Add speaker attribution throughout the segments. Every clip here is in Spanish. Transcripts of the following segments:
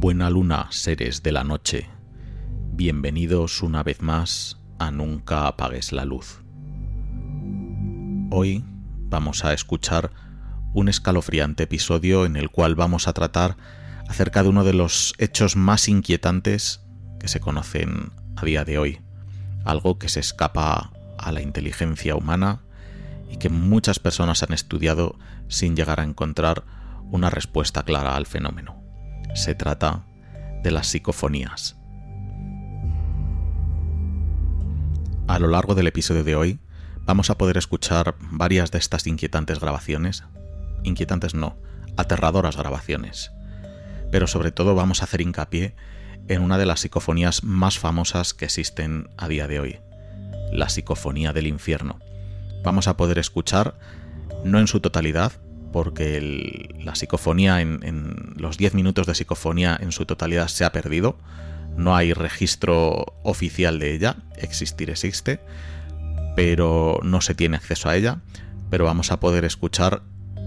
Speaker 1: Buena luna, seres de la noche. Bienvenidos una vez más a Nunca apagues la luz. Hoy vamos a escuchar un escalofriante episodio en el cual vamos a tratar acerca de uno de los hechos más inquietantes que se conocen a día de hoy. Algo que se escapa a la inteligencia humana y que muchas personas han estudiado sin llegar a encontrar una respuesta clara al fenómeno. Se trata de las psicofonías. A lo largo del episodio de hoy vamos a poder escuchar varias de estas inquietantes grabaciones. Inquietantes no, aterradoras grabaciones. Pero sobre todo vamos a hacer hincapié en una de las psicofonías más famosas que existen a día de hoy, la psicofonía del infierno. Vamos a poder escuchar, no en su totalidad, porque la psicofonía en, los 10 minutos de psicofonía en su totalidad se ha perdido. No hay registro oficial de ella, existir existe, pero no se tiene acceso a ella. Pero vamos a poder escuchar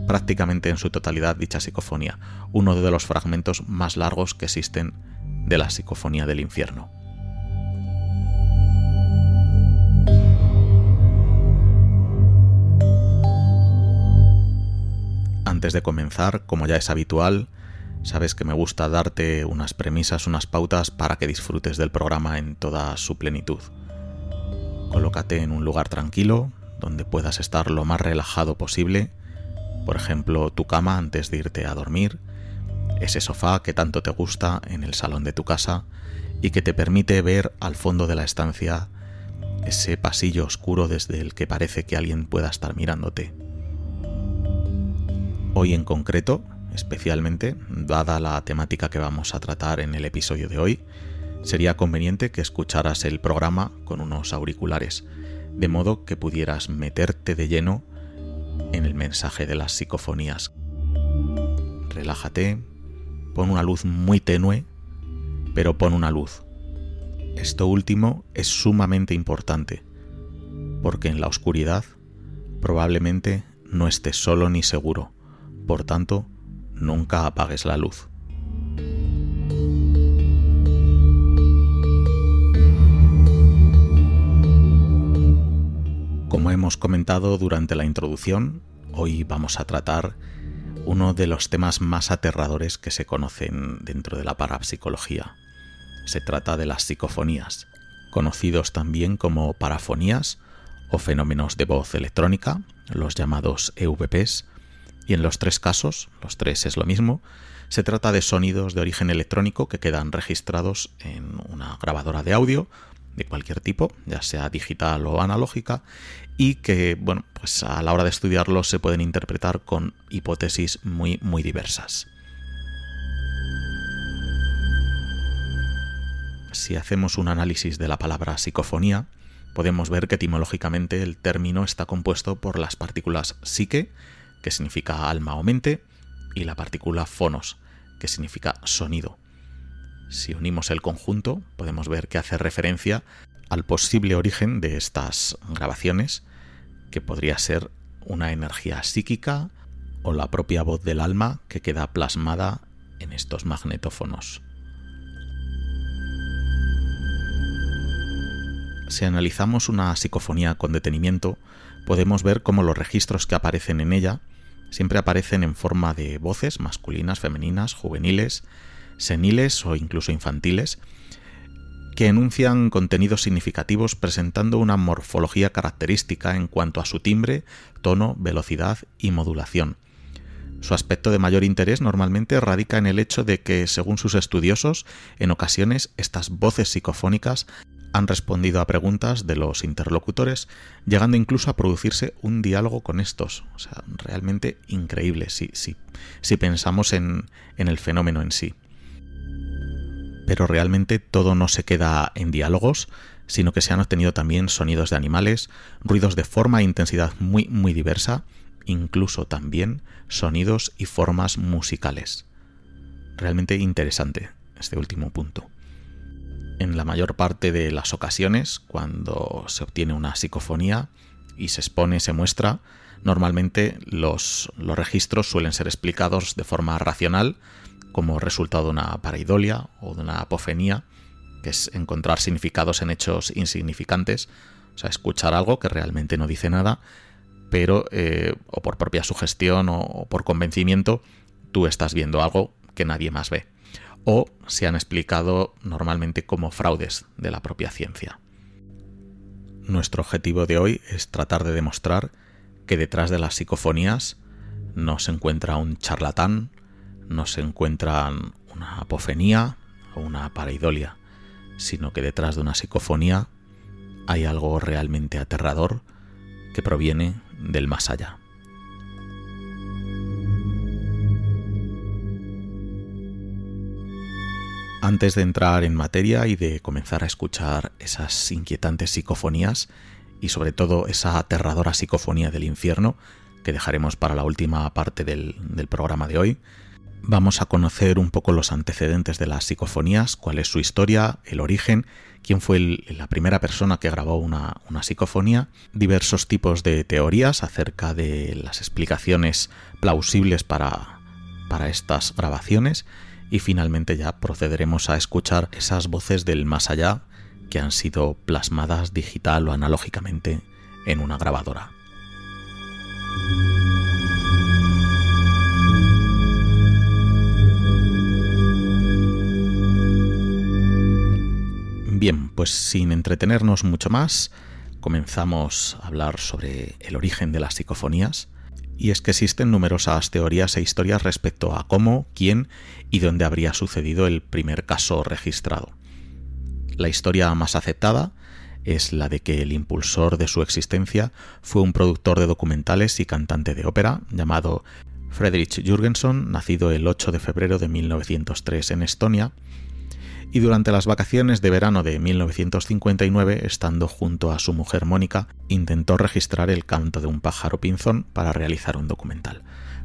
Speaker 1: prácticamente en su totalidad dicha psicofonía, uno de los fragmentos más largos que existen de la psicofonía del infierno. Antes de comenzar, como ya es habitual, sabes que me gusta darte unas premisas, unas pautas para que disfrutes del programa en toda su plenitud. Colócate en un lugar tranquilo, donde puedas estar lo más relajado posible, por ejemplo, tu cama antes de irte a dormir, ese sofá que tanto te gusta en el salón de tu casa y que te permite ver al fondo de la estancia ese pasillo oscuro desde el que parece que alguien pueda estar mirándote. Hoy en concreto, especialmente, dada la temática que vamos a tratar en el episodio de hoy, sería conveniente que escucharas el programa con unos auriculares, de modo que pudieras meterte de lleno en el mensaje de las psicofonías. Relájate, pon una luz muy tenue, pero pon una luz. Esto último es sumamente importante, porque en la oscuridad probablemente no estés solo ni seguro por tanto, nunca apagues la luz. Como hemos comentado durante la introducción, hoy vamos a tratar uno de los temas más aterradores que se conocen dentro de la parapsicología. Se trata de las psicofonías, conocidos también como parafonías o fenómenos de voz electrónica, los llamados EVPs, y en los tres casos, los tres es lo mismo, se trata de sonidos de origen electrónico que quedan registrados en una grabadora de audio de cualquier tipo, ya sea digital o analógica, y que, bueno, pues a la hora de estudiarlos se pueden interpretar con hipótesis muy, muy diversas. Si hacemos un análisis de la palabra psicofonía, podemos ver que etimológicamente el término está compuesto por las partículas psique, que significa alma o mente, y la partícula fonos, que significa sonido. Si unimos el conjunto, podemos ver que hace referencia al posible origen de estas grabaciones, que podría ser una energía psíquica o la propia voz del alma que queda plasmada en estos magnetófonos. Si analizamos una psicofonía con detenimiento, podemos ver cómo los registros que aparecen en ella siempre aparecen en forma de voces masculinas, femeninas, juveniles, seniles o incluso infantiles, que enuncian contenidos significativos presentando una morfología característica en cuanto a su timbre, tono, velocidad y modulación. Su aspecto de mayor interés normalmente radica en el hecho de que, según sus estudiosos, en ocasiones estas voces psicofónicas han respondido a preguntas de los interlocutores, llegando incluso a producirse un diálogo con estos. O sea, realmente increíble si, si pensamos en, en el fenómeno en sí. Pero realmente todo no se queda en diálogos, sino que se han obtenido también sonidos de animales, ruidos de forma e intensidad muy, muy diversa, incluso también sonidos y formas musicales. Realmente interesante este último punto en la mayor parte de las ocasiones, cuando se obtiene una psicofonía y se expone, se muestra, normalmente los, registros suelen ser explicados de forma racional, como resultado de una pareidolia o de una apofenía, que es encontrar significados en hechos insignificantes, o sea, escuchar algo que realmente no dice nada, pero eh, o por propia sugestión o por convencimiento, tú estás viendo algo que nadie más ve. O se han explicado normalmente como fraudes de la propia ciencia. Nuestro objetivo de hoy es tratar de demostrar que detrás de las psicofonías no se encuentra un charlatán, no se encuentra una apofenía o una pareidolia, sino que detrás de una psicofonía hay algo realmente aterrador que proviene del más allá. Antes de entrar en materia y de comenzar a escuchar esas inquietantes psicofonías y sobre todo esa aterradora psicofonía del infierno que dejaremos para la última parte del, programa de hoy, vamos a conocer un poco los antecedentes de las psicofonías, cuál es su historia, el origen, quién fue la primera persona que grabó una, una, psicofonía, diversos tipos de teorías acerca de las explicaciones plausibles para, para estas grabaciones y finalmente ya procederemos a escuchar esas voces del más allá que han sido plasmadas digital o analógicamente en una grabadora. Bien, pues sin entretenernos mucho más, comenzamos a hablar sobre el origen de las psicofonías y es que existen numerosas teorías e historias respecto a cómo, quién y dónde habría sucedido el primer caso registrado. La historia más aceptada es la de que el impulsor de su existencia fue un productor de documentales y cantante de ópera llamado Friedrich Jürgenson, nacido el 8 de febrero de 1903 en Estonia, y durante las vacaciones de verano de 1959, estando junto a su mujer Mónica, intentó registrar el canto de un pájaro pinzón para realizar un documental.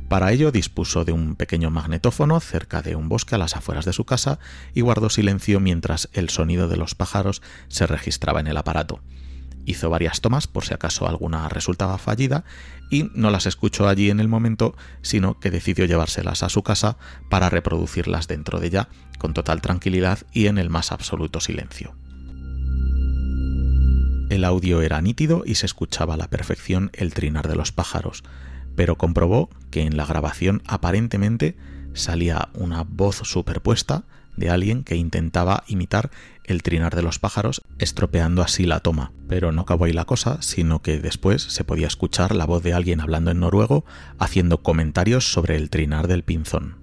Speaker 1: Para ello dispuso de un pequeño magnetófono cerca de un bosque a las afueras de su casa y guardó silencio mientras el sonido de los pájaros se registraba en el aparato. Hizo varias tomas por si acaso alguna resultaba fallida y no las escuchó allí en el momento, sino que decidió llevárselas a su casa para reproducirlas dentro de ella con total tranquilidad y en el más absoluto silencio. El audio era nítido y se escuchaba a la perfección el trinar de los pájaros, pero comprobó que en la grabación aparentemente salía una voz superpuesta de alguien que intentaba imitar el trinar de los pájaros, estropeando así la toma. Pero no acabó ahí la cosa, sino que después se podía escuchar la voz de alguien hablando en noruego, haciendo comentarios sobre el trinar del pinzón.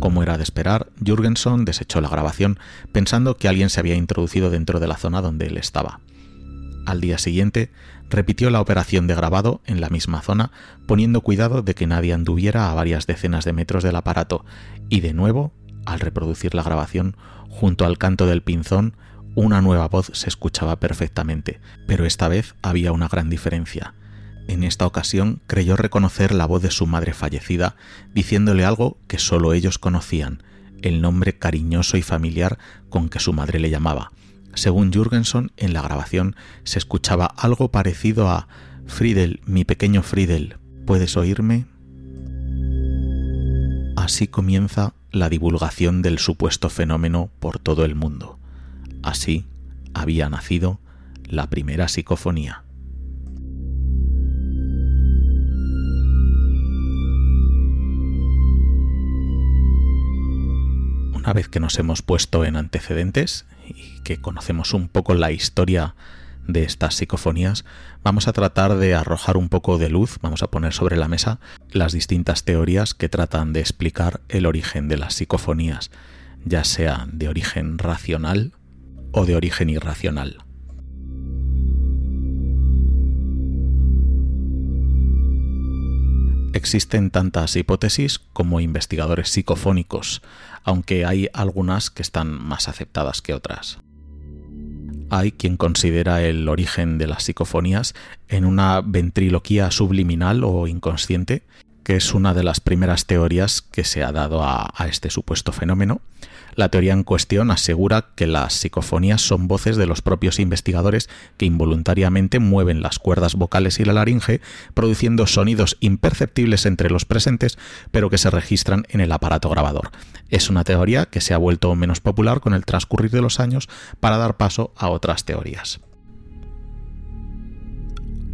Speaker 1: Como era de esperar, Jürgenson desechó la grabación pensando que alguien se había introducido dentro de la zona donde él estaba. Al día siguiente, repitió la operación de grabado en la misma zona, poniendo cuidado de que nadie anduviera a varias decenas de metros del aparato, y de nuevo, al reproducir la grabación, Junto al canto del pinzón, una nueva voz se escuchaba perfectamente, pero esta vez había una gran diferencia. En esta ocasión creyó reconocer la voz de su madre fallecida, diciéndole algo que solo ellos conocían, el nombre cariñoso y familiar con que su madre le llamaba. Según Jürgenson, en la grabación se escuchaba algo parecido a Friedel, mi pequeño Friedel, ¿puedes oírme? Así comienza la divulgación del supuesto fenómeno por todo el mundo. Así había nacido la primera psicofonía. Una vez que nos hemos puesto en antecedentes y que conocemos un poco la historia de estas psicofonías, vamos a tratar de arrojar un poco de luz, vamos a poner sobre la mesa las distintas teorías que tratan de explicar el origen de las psicofonías, ya sea de origen racional o de origen irracional. Existen tantas hipótesis como investigadores psicofónicos, aunque hay algunas que están más aceptadas que otras. Hay quien considera el origen de las psicofonías en una ventriloquía subliminal o inconsciente, que es una de las primeras teorías que se ha dado a, este supuesto fenómeno. La teoría en cuestión asegura que las psicofonías son voces de los propios investigadores que involuntariamente mueven las cuerdas vocales y la laringe, produciendo sonidos imperceptibles entre los presentes, pero que se registran en el aparato grabador. Es una teoría que se ha vuelto menos popular con el transcurrir de los años para dar paso a otras teorías.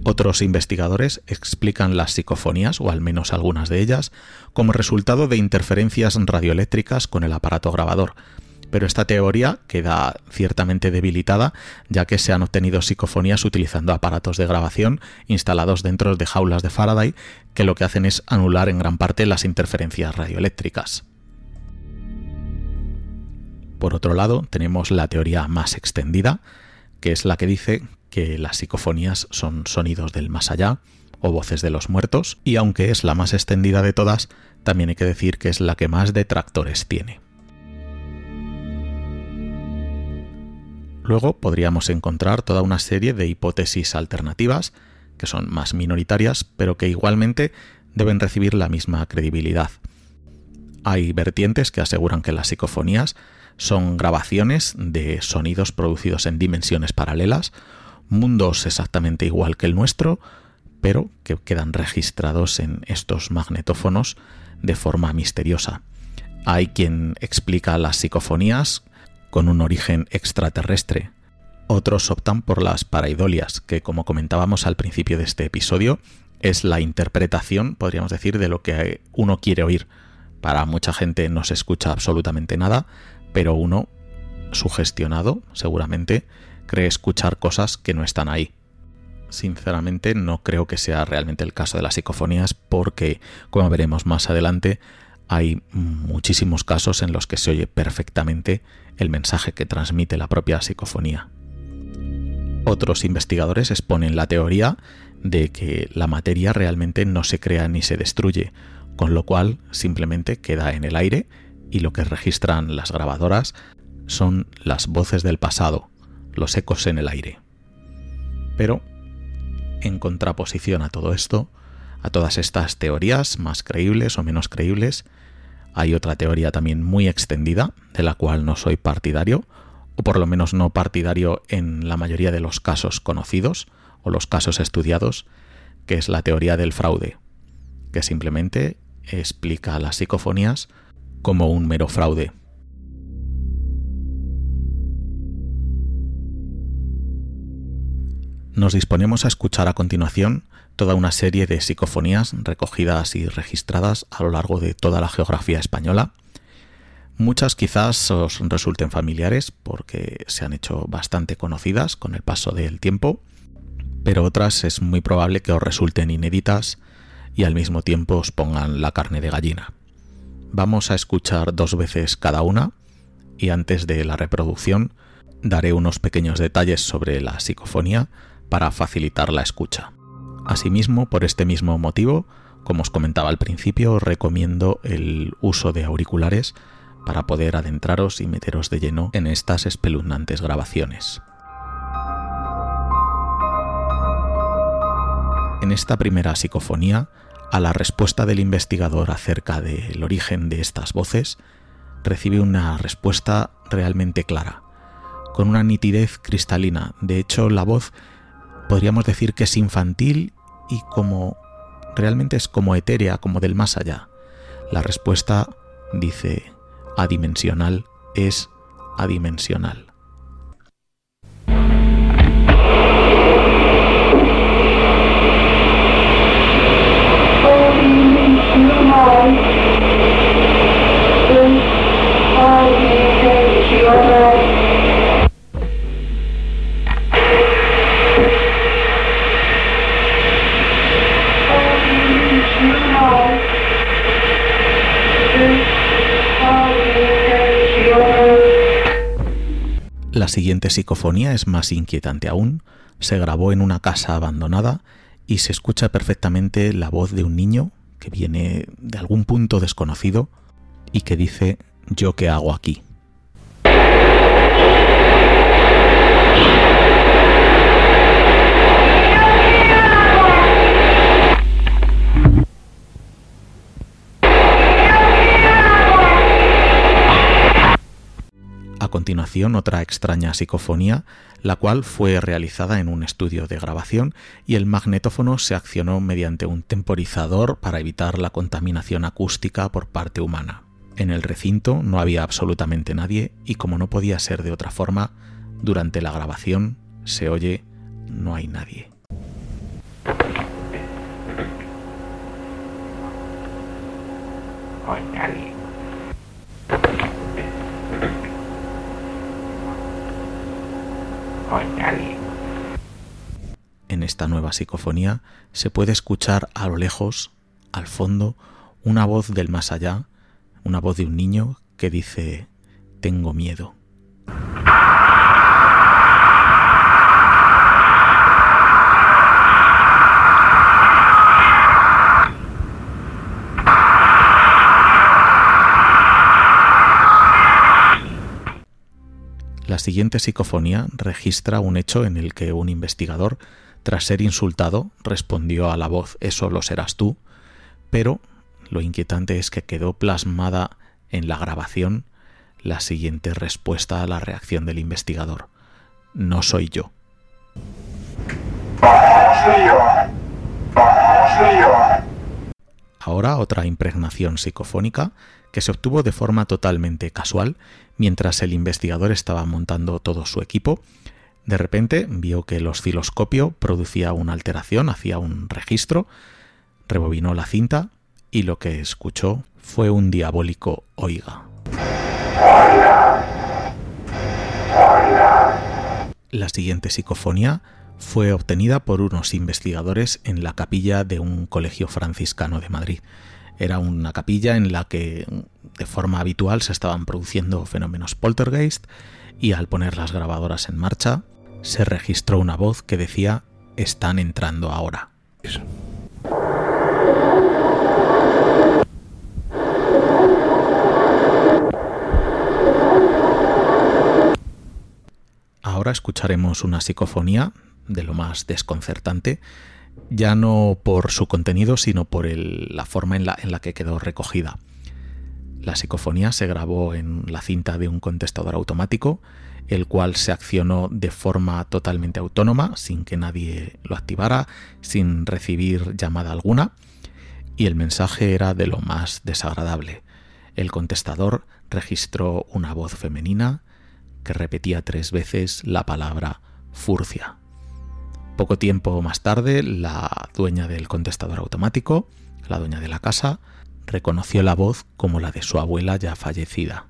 Speaker 1: Otros investigadores explican las psicofonías, o al menos algunas de ellas, como resultado de interferencias radioeléctricas con el aparato grabador, pero esta teoría queda ciertamente debilitada ya que se han obtenido psicofonías utilizando aparatos de grabación instalados dentro de jaulas de Faraday que lo que hacen es anular en gran parte las interferencias radioeléctricas. Por otro lado, tenemos la teoría más extendida, que es la que dice que las psicofonías son sonidos del más allá o voces de los muertos, y aunque es la más extendida de todas, también hay que decir que es la que más detractores tiene. Luego podríamos encontrar toda una serie de hipótesis alternativas, que son más minoritarias, pero que igualmente deben recibir la misma credibilidad. Hay vertientes que aseguran que las psicofonías son grabaciones de sonidos producidos en dimensiones paralelas, mundos exactamente igual que el nuestro, pero que quedan registrados en estos magnetófonos de forma misteriosa. Hay quien explica las psicofonías con un origen extraterrestre. Otros optan por las paraidolias, que como comentábamos al principio de este episodio, es la interpretación, podríamos decir, de lo que uno quiere oír. Para mucha gente no se escucha absolutamente nada, pero uno, sugestionado, seguramente, cree escuchar cosas que no están ahí. Sinceramente no creo que sea realmente el caso de las psicofonías porque, como veremos más adelante, hay muchísimos casos en los que se oye perfectamente el mensaje que transmite la propia psicofonía. Otros investigadores exponen la teoría de que la materia realmente no se crea ni se destruye, con lo cual simplemente queda en el aire y lo que registran las grabadoras son las voces del pasado, los ecos en el aire. Pero, en contraposición a todo esto, a todas estas teorías, más creíbles o menos creíbles, hay otra teoría también muy extendida, de la cual no soy partidario, o por lo menos no partidario en la mayoría de los casos conocidos o los casos estudiados, que es la teoría del fraude, que simplemente explica las psicofonías como un mero fraude, nos disponemos a escuchar a continuación toda una serie de psicofonías recogidas y registradas a lo largo de toda la geografía española. Muchas quizás os resulten familiares porque se han hecho bastante conocidas con el paso del tiempo, pero otras es muy probable que os resulten inéditas y al mismo tiempo os pongan la carne de gallina. Vamos a escuchar dos veces cada una y antes de la reproducción daré unos pequeños detalles sobre la psicofonía para facilitar la escucha. Asimismo, por este mismo motivo, como os comentaba al principio, os recomiendo el uso de auriculares para poder adentraros y meteros de lleno en estas espeluznantes grabaciones. En esta primera psicofonía, a la respuesta del investigador acerca del origen de estas voces, recibe una respuesta realmente clara, con una nitidez cristalina. De hecho, la voz podríamos decir que es infantil y como realmente es como etérea, como del más allá. La respuesta dice adimensional es adimensional. La siguiente psicofonía es más inquietante aún. Se grabó en una casa abandonada y se escucha perfectamente la voz de un niño que viene de algún punto desconocido y que dice ¿Yo qué hago aquí? Continuación otra extraña psicofonía, la cual fue realizada en un estudio de grabación y el magnetófono se accionó mediante un temporizador para evitar la contaminación acústica por parte humana. En el recinto no había absolutamente nadie y como no podía ser de otra forma, durante la grabación se oye no hay nadie.
Speaker 2: No hay nadie. No hay nadie.
Speaker 1: En esta nueva psicofonía se puede escuchar a lo lejos, al fondo, una voz del más allá, una voz de un niño que dice, tengo miedo. La siguiente psicofonía registra un hecho en el que un investigador, tras ser insultado, respondió a la voz Eso lo serás tú, pero lo inquietante es que quedó plasmada en la grabación la siguiente respuesta a la reacción del investigador. No soy yo. Ahora otra impregnación psicofónica que se obtuvo de forma totalmente casual mientras el investigador estaba montando todo su equipo. De repente vio que el osciloscopio producía una alteración, hacía un registro, rebobinó la cinta y lo que escuchó fue un diabólico oiga. La siguiente psicofonía fue obtenida por unos investigadores en la capilla de un colegio franciscano de Madrid. Era una capilla en la que de forma habitual se estaban produciendo fenómenos poltergeist y al poner las grabadoras en marcha se registró una voz que decía están entrando ahora. Ahora escucharemos una psicofonía de lo más desconcertante, ya no por su contenido, sino por la forma en la, en la que quedó recogida. La psicofonía se grabó en la cinta de un contestador automático, el cual se accionó de forma totalmente autónoma, sin que nadie lo activara, sin recibir llamada alguna, y el mensaje era de lo más desagradable. El contestador registró una voz femenina que repetía tres veces la palabra furcia. Poco tiempo más tarde, la dueña del contestador automático, la dueña de la casa, reconoció la voz como la de su abuela ya fallecida.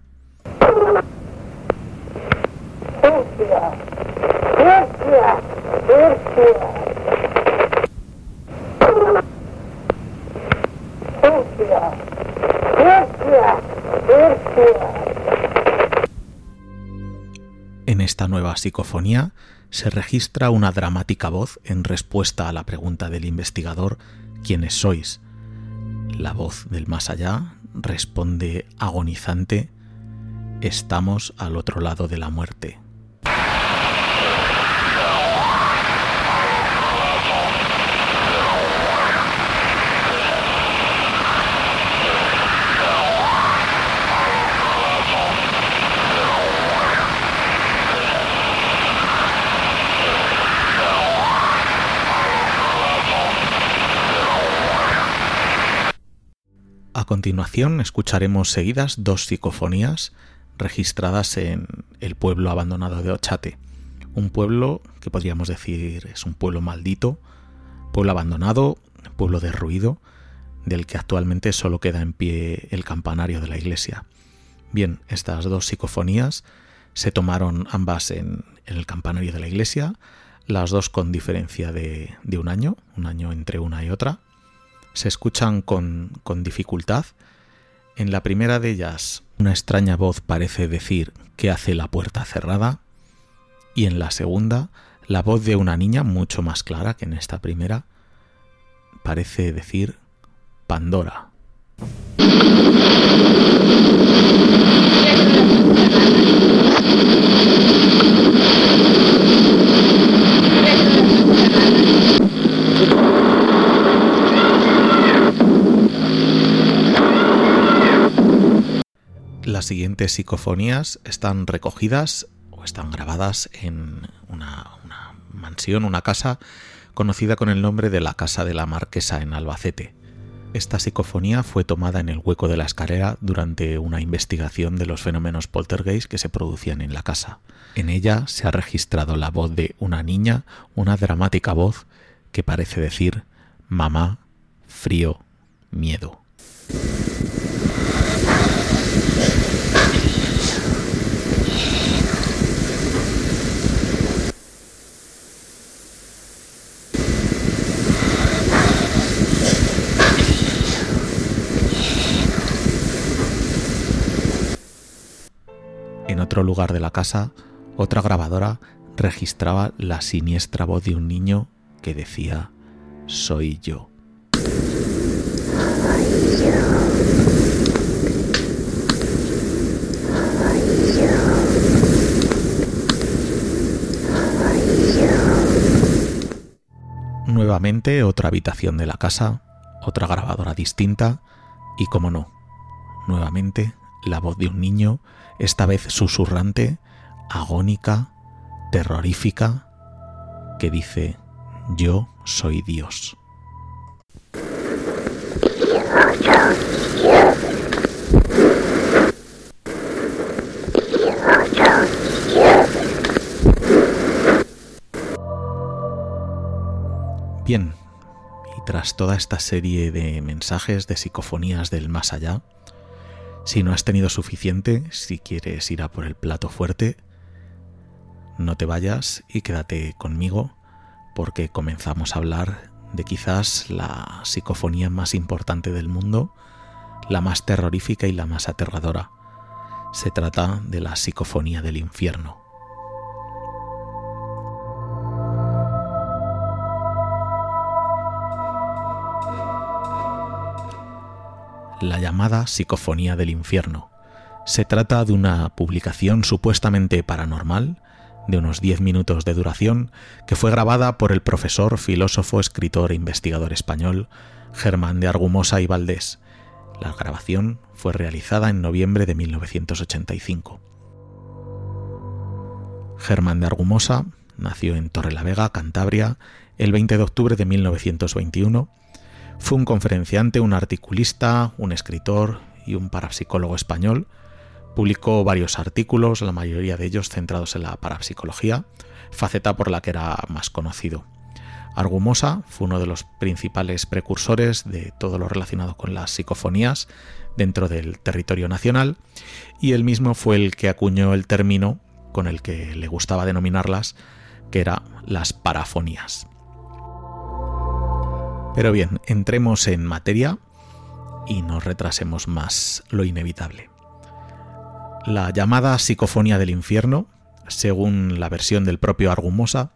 Speaker 1: En esta nueva psicofonía se registra una dramática voz en respuesta a la pregunta del investigador ¿Quiénes sois? La voz del más allá responde agonizante Estamos al otro lado de la muerte. A continuación escucharemos seguidas dos psicofonías registradas en el pueblo abandonado de Ochate, un pueblo que podríamos decir es un pueblo maldito, pueblo abandonado, pueblo derruido, del que actualmente solo queda en pie el campanario de la iglesia. Bien, estas dos psicofonías se tomaron ambas en, el campanario de la iglesia, las dos con diferencia de, de un año, un año entre una y otra, se escuchan con, con dificultad. En la primera de ellas, una extraña voz parece decir que hace la puerta cerrada. Y en la segunda, la voz de una niña, mucho más clara que en esta primera, parece decir Pandora. Las siguientes psicofonías están recogidas o están grabadas en una, mansión, una casa conocida con el nombre de la Casa de la Marquesa en Albacete. Esta psicofonía fue tomada en el hueco de la escalera durante una investigación de los fenómenos poltergeist que se producían en la casa. En ella se ha registrado la voz de una niña, una dramática voz que parece decir mamá, frío, miedo. En otro lugar de la casa, otra grabadora registraba la siniestra voz de un niño que decía, soy yo. Nuevamente otra habitación de la casa, otra grabadora distinta y, como no, nuevamente la voz de un niño, esta vez susurrante, agónica, terrorífica, que dice, yo soy Dios. Bien, y tras toda esta serie de mensajes, de psicofonías del más allá, si no has tenido suficiente, si quieres ir a por el plato fuerte, no te vayas y quédate conmigo porque comenzamos a hablar de quizás la psicofonía más importante del mundo, la más terrorífica y la más aterradora. Se trata de la psicofonía del infierno. La llamada Psicofonía del Infierno. Se trata de una publicación supuestamente paranormal de unos 10 minutos de duración, que fue grabada por el profesor, filósofo, escritor e investigador español Germán de Argumosa y Valdés. La grabación fue realizada en noviembre de 1985. Germán de Argumosa nació en Torrelavega, Cantabria, el 20 de octubre de 1921. Fue un conferenciante, un articulista, un escritor y un parapsicólogo español, Publicó varios artículos, la mayoría de ellos centrados en la parapsicología, faceta por la que era más conocido. Argumosa fue uno de los principales precursores de todo lo relacionado con las psicofonías dentro del territorio nacional y él mismo fue el que acuñó el término con el que le gustaba denominarlas, que era las parafonías. Pero bien, entremos en materia y no retrasemos más lo inevitable. La llamada Psicofonía del Infierno, según la versión del propio Argumosa,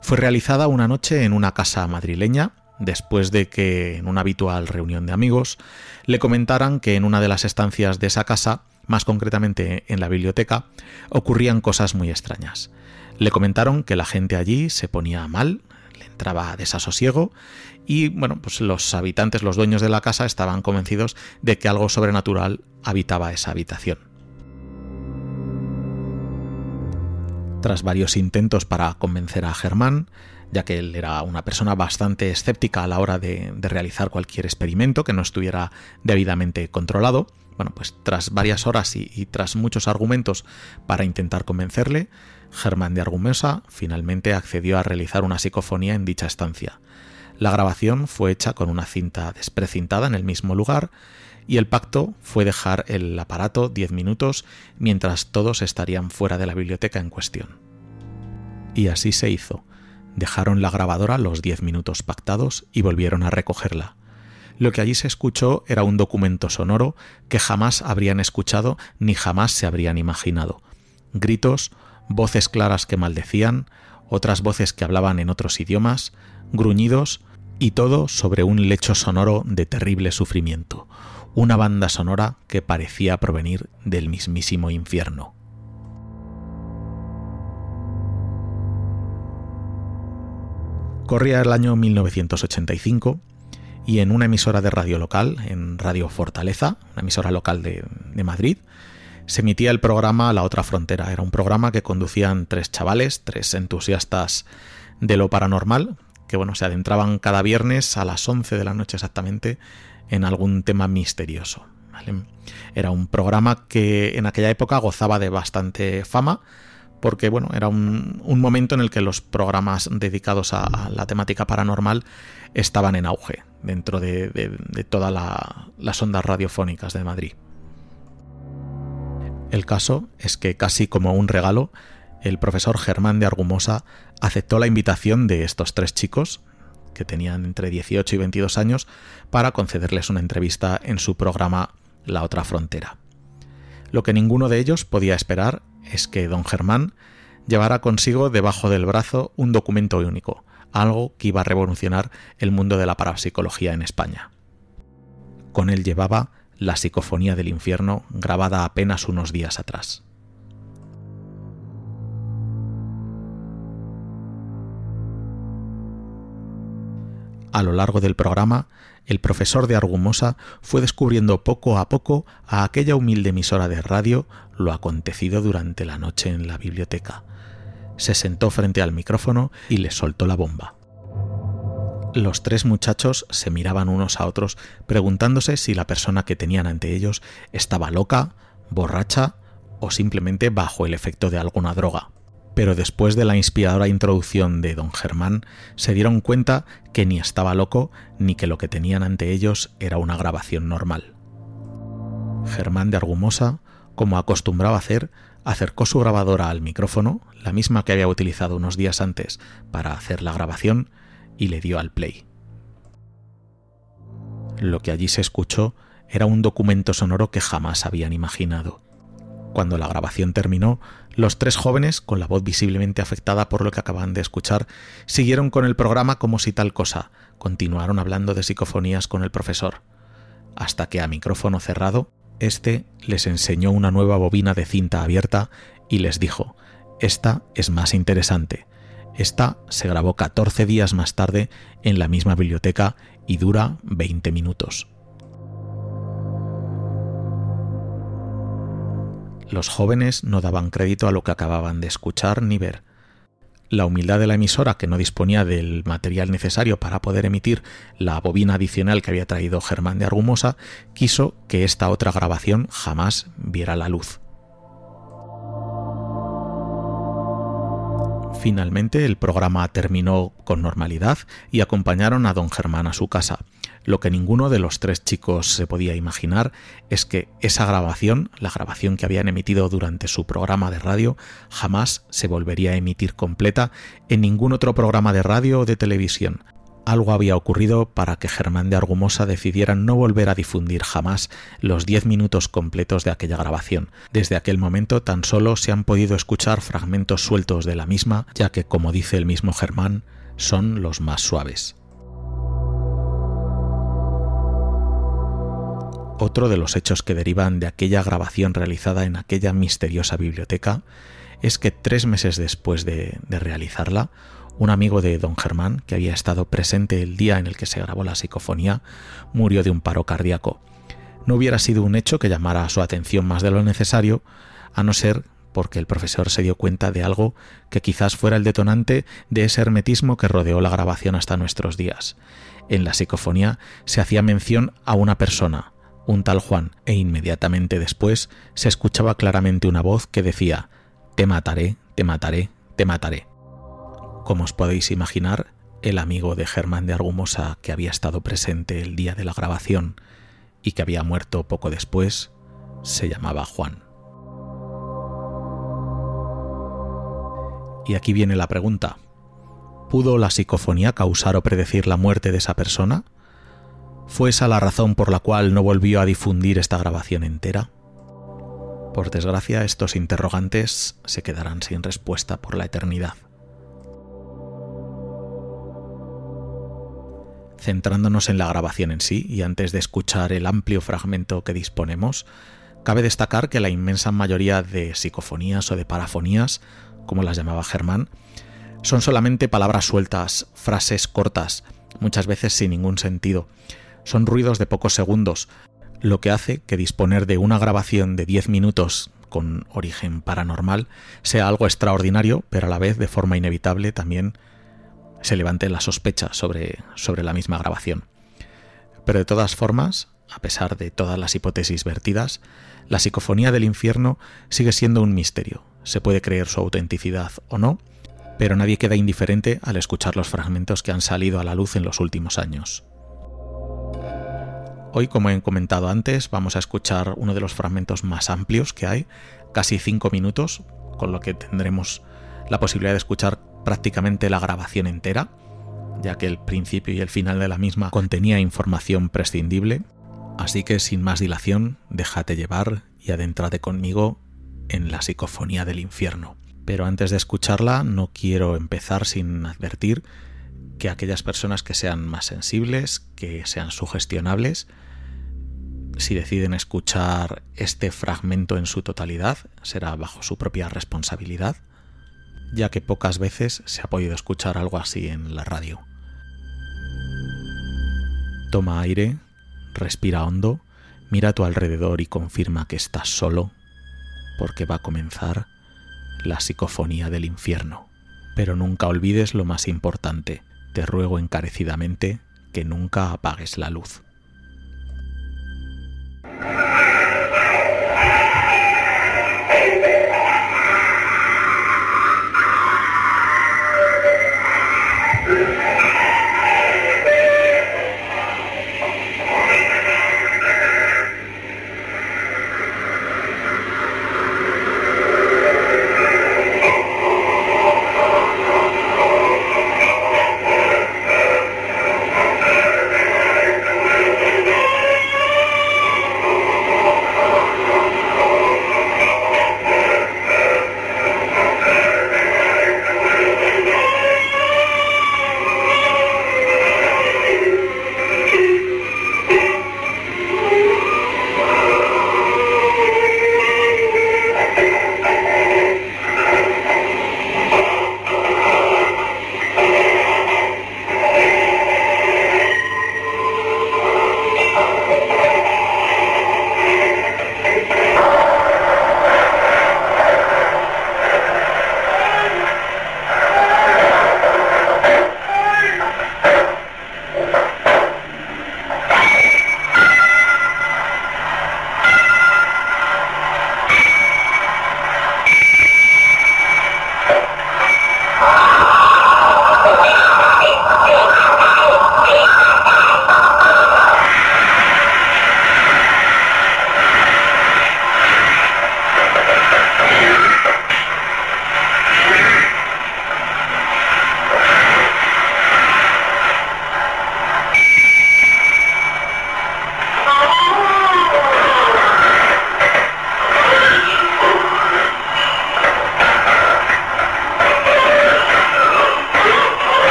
Speaker 1: fue realizada una noche en una casa madrileña, después de que en una habitual reunión de amigos le comentaran que en una de las estancias de esa casa, más concretamente en la biblioteca, ocurrían cosas muy extrañas. Le comentaron que la gente allí se ponía mal, le entraba desasosiego y bueno, pues los habitantes, los dueños de la casa estaban convencidos de que algo sobrenatural habitaba esa habitación. Tras varios intentos para convencer a Germán, ya que él era una persona bastante escéptica a la hora de, realizar cualquier experimento que no estuviera debidamente controlado, bueno, pues tras varias horas y, tras muchos argumentos para intentar convencerle, Germán de Argumosa finalmente accedió a realizar una psicofonía en dicha estancia. La grabación fue hecha con una cinta desprecintada en el mismo lugar y el pacto fue dejar el aparato 10 minutos mientras todos estarían fuera de la biblioteca en cuestión. Y así se hizo. Dejaron la grabadora los 10 minutos pactados y volvieron a recogerla. Lo que allí se escuchó era un documento sonoro que jamás habrían escuchado ni jamás se habrían imaginado. Gritos, voces claras que maldecían, otras voces que hablaban en otros idiomas, gruñidos, y todo sobre un lecho sonoro de terrible sufrimiento, una banda sonora que parecía provenir del mismísimo infierno. Corría el año 1985 y en una emisora de radio local, en Radio Fortaleza, una emisora local de, Madrid, se emitía el programa La otra frontera. Era un programa que conducían tres chavales, tres entusiastas de lo paranormal, que bueno, se adentraban cada viernes a las 11 de la noche exactamente en algún tema misterioso. Era un programa que en aquella época gozaba de bastante fama, porque bueno, era un, momento en el que los programas dedicados a, la temática paranormal estaban en auge dentro de, todas las ondas radiofónicas de Madrid. El caso es que casi como un regalo, el profesor Germán de Argumosa aceptó la invitación de estos tres chicos, que tenían entre 18 y 22 años, para concederles una entrevista en su programa La otra frontera. Lo que ninguno de ellos podía esperar es que don Germán llevara consigo debajo del brazo un documento único, algo que iba a revolucionar el mundo de la parapsicología en España. Con él llevaba la psicofonía del infierno grabada apenas unos días atrás. A lo largo del programa, el profesor de Argumosa fue descubriendo poco a poco a aquella humilde emisora de radio lo acontecido durante la noche en la biblioteca. Se sentó frente al micrófono y le soltó la bomba. Los tres muchachos se miraban unos a otros preguntándose si la persona que tenían ante ellos estaba loca, borracha o simplemente bajo el efecto de alguna droga pero después de la inspiradora introducción de don Germán se dieron cuenta que ni estaba loco ni que lo que tenían ante ellos era una grabación normal. Germán de Argumosa, como acostumbraba hacer, acercó su grabadora al micrófono, la misma que había utilizado unos días antes para hacer la grabación, y le dio al play. Lo que allí se escuchó era un documento sonoro que jamás habían imaginado. Cuando la grabación terminó, los tres jóvenes, con la voz visiblemente afectada por lo que acaban de escuchar, siguieron con el programa como si tal cosa, continuaron hablando de psicofonías con el profesor, hasta que a micrófono cerrado, éste les enseñó una nueva bobina de cinta abierta y les dijo, esta es más interesante. Esta se grabó 14 días más tarde en la misma biblioteca y dura 20 minutos. Los jóvenes no daban crédito a lo que acababan de escuchar ni ver. La humildad de la emisora, que no disponía del material necesario para poder emitir la bobina adicional que había traído Germán de Argumosa, quiso que esta otra grabación jamás viera la luz. Finalmente el programa terminó con normalidad y acompañaron a don Germán a su casa. Lo que ninguno de los tres chicos se podía imaginar es que esa grabación, la grabación que habían emitido durante su programa de radio, jamás se volvería a emitir completa en ningún otro programa de radio o de televisión. Algo había ocurrido para que Germán de Argumosa decidiera no volver a difundir jamás los diez minutos completos de aquella grabación. Desde aquel momento tan solo se han podido escuchar fragmentos sueltos de la misma, ya que, como dice el mismo Germán, son los más suaves. Otro de los hechos que derivan de aquella grabación realizada en aquella misteriosa biblioteca es que tres meses después de, realizarla, un amigo de don Germán, que había estado presente el día en el que se grabó la psicofonía, murió de un paro cardíaco. No hubiera sido un hecho que llamara su atención más de lo necesario, a no ser porque el profesor se dio cuenta de algo que quizás fuera el detonante de ese hermetismo que rodeó la grabación hasta nuestros días. En la psicofonía se hacía mención a una persona, un tal Juan, e inmediatamente después se escuchaba claramente una voz que decía Te mataré, te mataré, te mataré. Como os podéis imaginar, el amigo de Germán de Argumosa que había estado presente el día de la grabación y que había muerto poco después, se llamaba Juan. Y aquí viene la pregunta. ¿Pudo la psicofonía causar o predecir la muerte de esa persona? ¿Fue esa la razón por la cual no volvió a difundir esta grabación entera? Por desgracia, estos interrogantes se quedarán sin respuesta por la eternidad. Centrándonos en la grabación en sí, y antes de escuchar el amplio fragmento que disponemos, cabe destacar que la inmensa mayoría de psicofonías o de parafonías, como las llamaba Germán, son solamente palabras sueltas, frases cortas, muchas veces sin ningún sentido, son ruidos de pocos segundos, lo que hace que disponer de una grabación de 10 minutos con origen paranormal sea algo extraordinario, pero a la vez de forma inevitable también se levante la sospecha sobre, sobre la misma grabación. Pero de todas formas, a pesar de todas las hipótesis vertidas, la psicofonía del infierno sigue siendo un misterio. Se puede creer su autenticidad o no, pero nadie queda indiferente al escuchar los fragmentos que han salido a la luz en los últimos años. Hoy, como he comentado antes, vamos a escuchar uno de los fragmentos más amplios que hay, casi cinco minutos, con lo que tendremos la posibilidad de escuchar prácticamente la grabación entera, ya que el principio y el final de la misma contenía información prescindible. Así que sin más dilación, déjate llevar y adéntrate conmigo en la psicofonía del infierno. Pero antes de escucharla, no quiero empezar sin advertir que aquellas personas que sean más sensibles, que sean sugestionables, si deciden escuchar este fragmento en su totalidad, será bajo su propia responsabilidad, ya que pocas veces se ha podido escuchar algo así en la radio. Toma aire, respira hondo, mira a tu alrededor y confirma que estás solo, porque va a comenzar la psicofonía del infierno. Pero nunca olvides lo más importante, te ruego encarecidamente que nunca apagues la luz.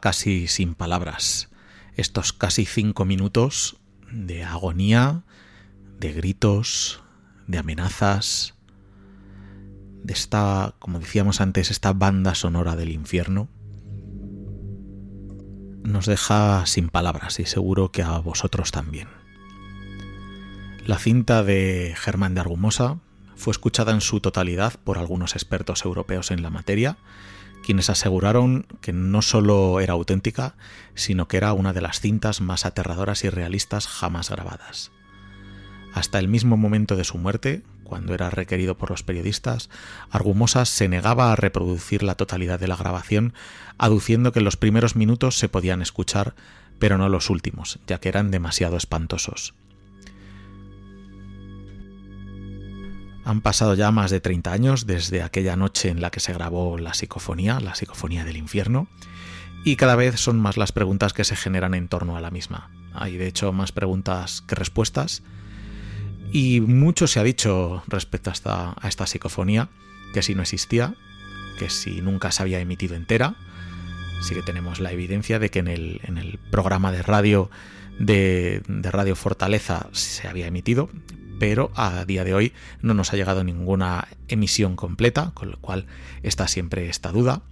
Speaker 1: Casi sin palabras. Estos casi cinco minutos de agonía, de gritos, de amenazas, de esta, como decíamos antes, esta banda sonora del infierno, nos deja sin palabras y seguro que a vosotros también. La cinta de Germán de Argumosa fue escuchada en su totalidad por algunos expertos europeos en la materia, quienes aseguraron que no solo era auténtica, sino que era una de las cintas más aterradoras y realistas jamás grabadas. Hasta el mismo momento de su muerte, cuando era requerido por los periodistas, Argumosa se negaba a reproducir la totalidad de la grabación, aduciendo que los primeros minutos se podían escuchar, pero no los últimos, ya que eran demasiado espantosos. Han pasado ya más de 30 años desde aquella noche en la que se grabó la psicofonía, la psicofonía del infierno, y cada vez son más las preguntas que se generan en torno a la misma. Hay de hecho más preguntas que respuestas, y mucho se ha dicho respecto a esta, psicofonía, que si no existía, que si nunca se había emitido entera, sí que tenemos la evidencia de que en el, programa de radio de, Radio Fortaleza se había emitido, pero a día de hoy no nos ha llegado ninguna emisión completa, con lo cual está siempre esta duda.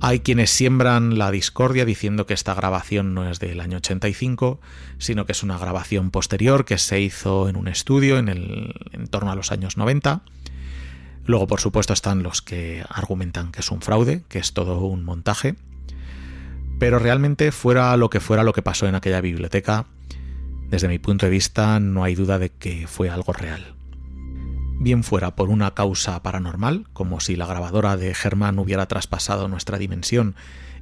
Speaker 1: Hay quienes siembran la discordia diciendo que esta grabación no es del año 85, sino que es una grabación posterior que se hizo en un estudio en, torno a los años 90. Luego, por supuesto, están los que argumentan que es un fraude, que es todo un montaje. Pero realmente, fuera lo que fuera lo que pasó en aquella biblioteca, desde mi punto de vista no hay duda de que fue algo real. Bien fuera por una causa paranormal, como si la grabadora de Germán hubiera traspasado nuestra dimensión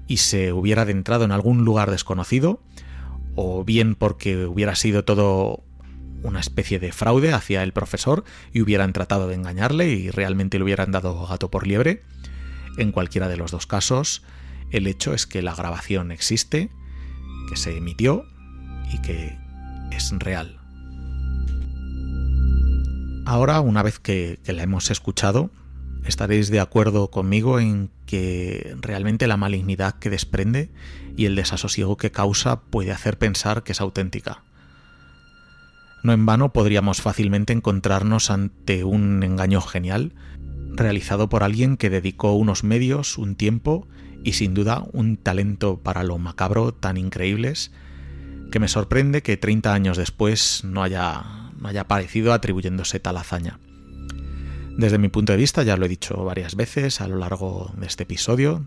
Speaker 1: y se hubiera adentrado en algún lugar desconocido, o bien porque hubiera sido todo una especie de fraude hacia el profesor y hubieran tratado de engañarle y realmente le hubieran dado gato por liebre. En cualquiera de los dos casos, el hecho es que la grabación existe, que se emitió y que es real. Ahora, una vez que, la hemos escuchado, estaréis de acuerdo conmigo en que realmente la malignidad que desprende y el desasosiego que causa puede hacer pensar que es auténtica. No en vano podríamos fácilmente encontrarnos ante un engaño genial realizado por alguien que dedicó unos medios, un tiempo y sin duda un talento para lo macabro tan increíbles que me sorprende que 30 años después no haya, no haya aparecido atribuyéndose tal hazaña. Desde mi punto de vista, ya lo he dicho varias veces a lo largo de este episodio,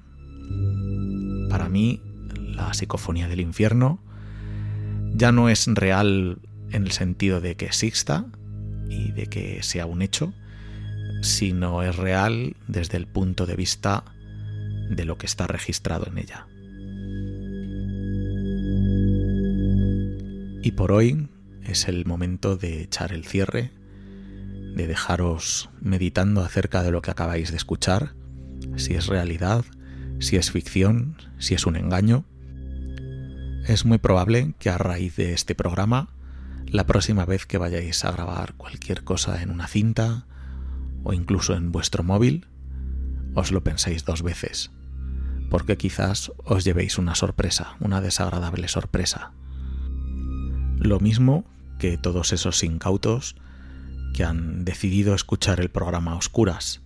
Speaker 1: para mí la psicofonía del infierno ya no es real en el sentido de que exista y de que sea un hecho, sino es real desde el punto de vista de lo que está registrado en ella. Y por hoy es el momento de echar el cierre, de dejaros meditando acerca de lo que acabáis de escuchar, si es realidad, si es ficción, si es un engaño. Es muy probable que a raíz de este programa, la próxima vez que vayáis a grabar cualquier cosa en una cinta o incluso en vuestro móvil, os lo penséis dos veces, porque quizás os llevéis una sorpresa, una desagradable sorpresa. Lo mismo que todos esos incautos que han decidido escuchar el programa oscuras,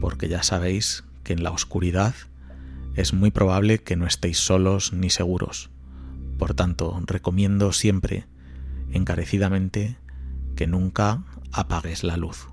Speaker 1: porque ya sabéis que en la oscuridad es muy probable que no estéis solos ni seguros. Por tanto, recomiendo siempre, encarecidamente, que nunca apagues la luz.